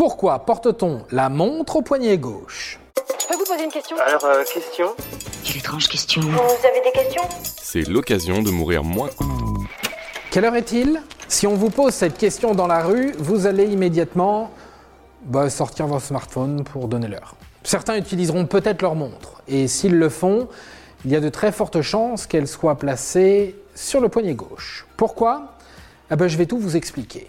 Pourquoi porte-t-on la montre au poignet gauche Je peux vous poser une question Alors, euh, question Quelle étrange question. Vous avez des questions C'est l'occasion de mourir moins. Quelle heure est-il? Si on vous pose cette question dans la rue, vous allez immédiatement bah, sortir votre smartphone pour donner l'heure. Certains utiliseront peut-être leur montre, et s'ils le font, il y a de très fortes chances qu'elle soit placée sur le poignet gauche. Pourquoi? Eh ben, Je vais tout vous expliquer.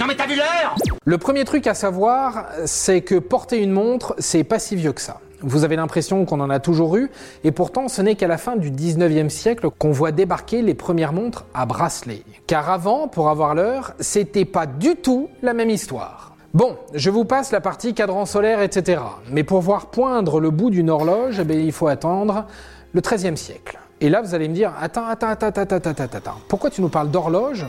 Non mais t'as vu l'heure Le premier truc à savoir, c'est que porter une montre, c'est pas si vieux que ça. Vous avez l'impression qu'on en a toujours eu, et pourtant ce n'est qu'à la fin du 19e siècle qu'on voit débarquer les premières montres à bracelet. Car avant, pour avoir l'heure, c'était pas du tout la même histoire. Bon, je vous passe la partie cadran solaire, etc. Mais pour voir poindre le bout d'une horloge, eh il faut attendre le 13e siècle. Et là, vous allez me dire, attends, attends, attends, attends, attends, attends, attends. Pourquoi tu nous parles d'horloge?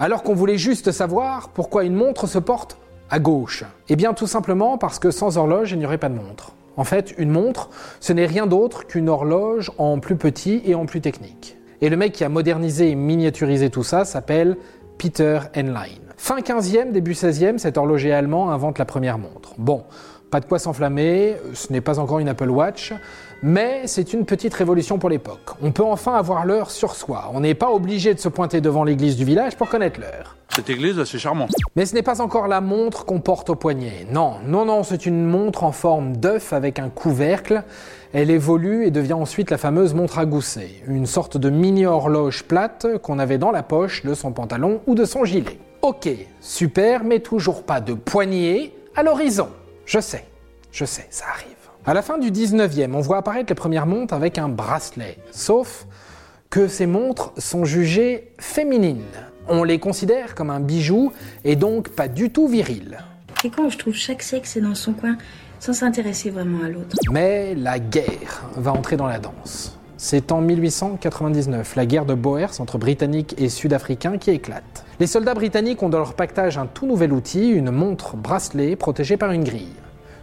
Alors qu'on voulait juste savoir pourquoi une montre se porte à gauche Eh bien, tout simplement parce que sans horloge, il n'y aurait pas de montre. En fait, une montre, ce n'est rien d'autre qu'une horloge en plus petit et en plus technique. Et le mec qui a modernisé et miniaturisé tout ça s'appelle Peter Henlein. Fin 15e, début 16e, cet horloger allemand invente la première montre. Bon, pas de quoi s'enflammer, ce n'est pas encore une Apple Watch, mais c'est une petite révolution pour l'époque. On peut enfin avoir l'heure sur soi. On n'est pas obligé de se pointer devant l'église du village pour connaître l'heure. Cette église, c'est charmant. Mais ce n'est pas encore la montre qu'on porte au poignet. Non, non, non, c'est une montre en forme d'œuf avec un couvercle. Elle évolue et devient ensuite la fameuse montre à gousset, une sorte de mini horloge plate qu'on avait dans la poche de son pantalon ou de son gilet. Ok, super, mais toujours pas de poignet à l'horizon. Je sais, je sais, ça arrive. À la fin du 19e, on voit apparaître les premières montres avec un bracelet. Sauf que ces montres sont jugées féminines. On les considère comme un bijou et donc pas du tout viril. Et quand je trouve chaque sexe est dans son coin, sans s'intéresser vraiment à l'autre. Mais la guerre va entrer dans la danse. C'est en 1899, la guerre de Boers entre Britanniques et Sud-Africains qui éclate. Les soldats britanniques ont dans leur pactage un tout nouvel outil, une montre bracelet protégée par une grille.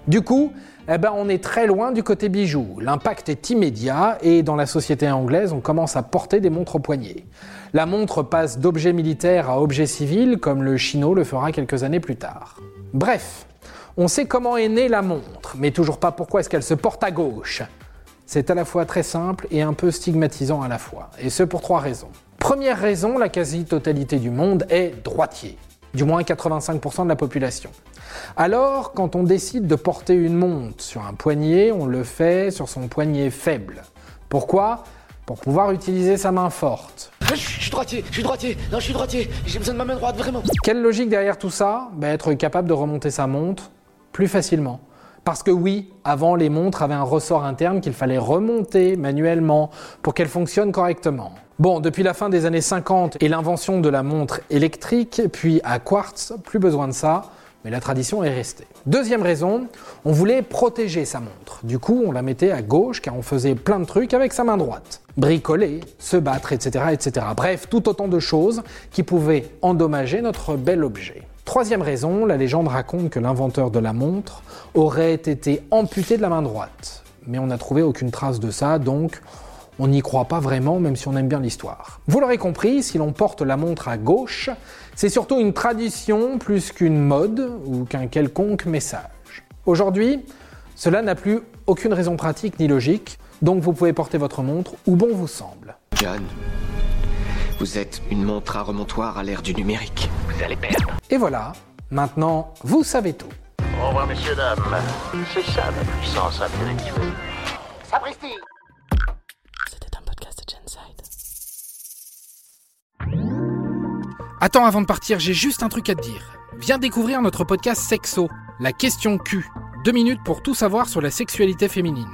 Du coup, eh ben, on est très loin du côté bijou. L'impact est immédiat et dans la société anglaise, on commence à porter des montres au poignet. La montre passe d'objet militaire à objet civil, comme le chino le fera quelques années plus tard. Bref, on sait comment est née la montre, mais toujours pas pourquoi est-ce qu'elle se porte à gauche. C'est à la fois très simple et un peu stigmatisant à la fois, et ce pour trois raisons. Première raison, la quasi-totalité du monde est droitier, du moins 85% de la population. Alors, quand on décide de porter une montre sur un poignet, on le fait sur son poignet faible. Pourquoi? Pour pouvoir utiliser sa main forte. Je suis droitier, je suis droitier, non je suis droitier, j'ai besoin de ma main droite vraiment. Quelle logique derrière tout ça? Ben, Être capable de remonter sa montre plus facilement. Parce que oui, avant les montres avaient un ressort interne qu'il fallait remonter manuellement pour qu'elles fonctionnent correctement. Bon, depuis la fin des années 50 et l'invention de la montre électrique, puis à quartz, plus besoin de ça, mais la tradition est restée. Deuxième raison, on voulait protéger sa montre. Du coup, on la mettait à gauche car on faisait plein de trucs avec sa main droite. Bricoler, se battre, etc., etc. Bref, tout autant de choses qui pouvaient endommager notre bel objet. Troisième raison, la légende raconte que l'inventeur de la montre aurait été amputé de la main droite. Mais on n'a trouvé aucune trace de ça, donc on n'y croit pas vraiment, même si on aime bien l'histoire. Vous l'aurez compris, si l'on porte la montre à gauche, c'est surtout une tradition plus qu'une mode ou qu'un quelconque message. Aujourd'hui, cela n'a plus aucune raison pratique ni logique, donc vous pouvez porter votre montre où bon vous semble. Vous êtes une montre à remontoir à l'ère du numérique. Vous allez perdre. Et voilà, maintenant vous savez tout. Au revoir, messieurs, dames. C'est ça la puissance intellectuelle. Sapristi C'était un podcast de Genside. Attends, avant de partir, j'ai juste un truc à te dire. Viens découvrir notre podcast Sexo, la question Q. Deux minutes pour tout savoir sur la sexualité féminine.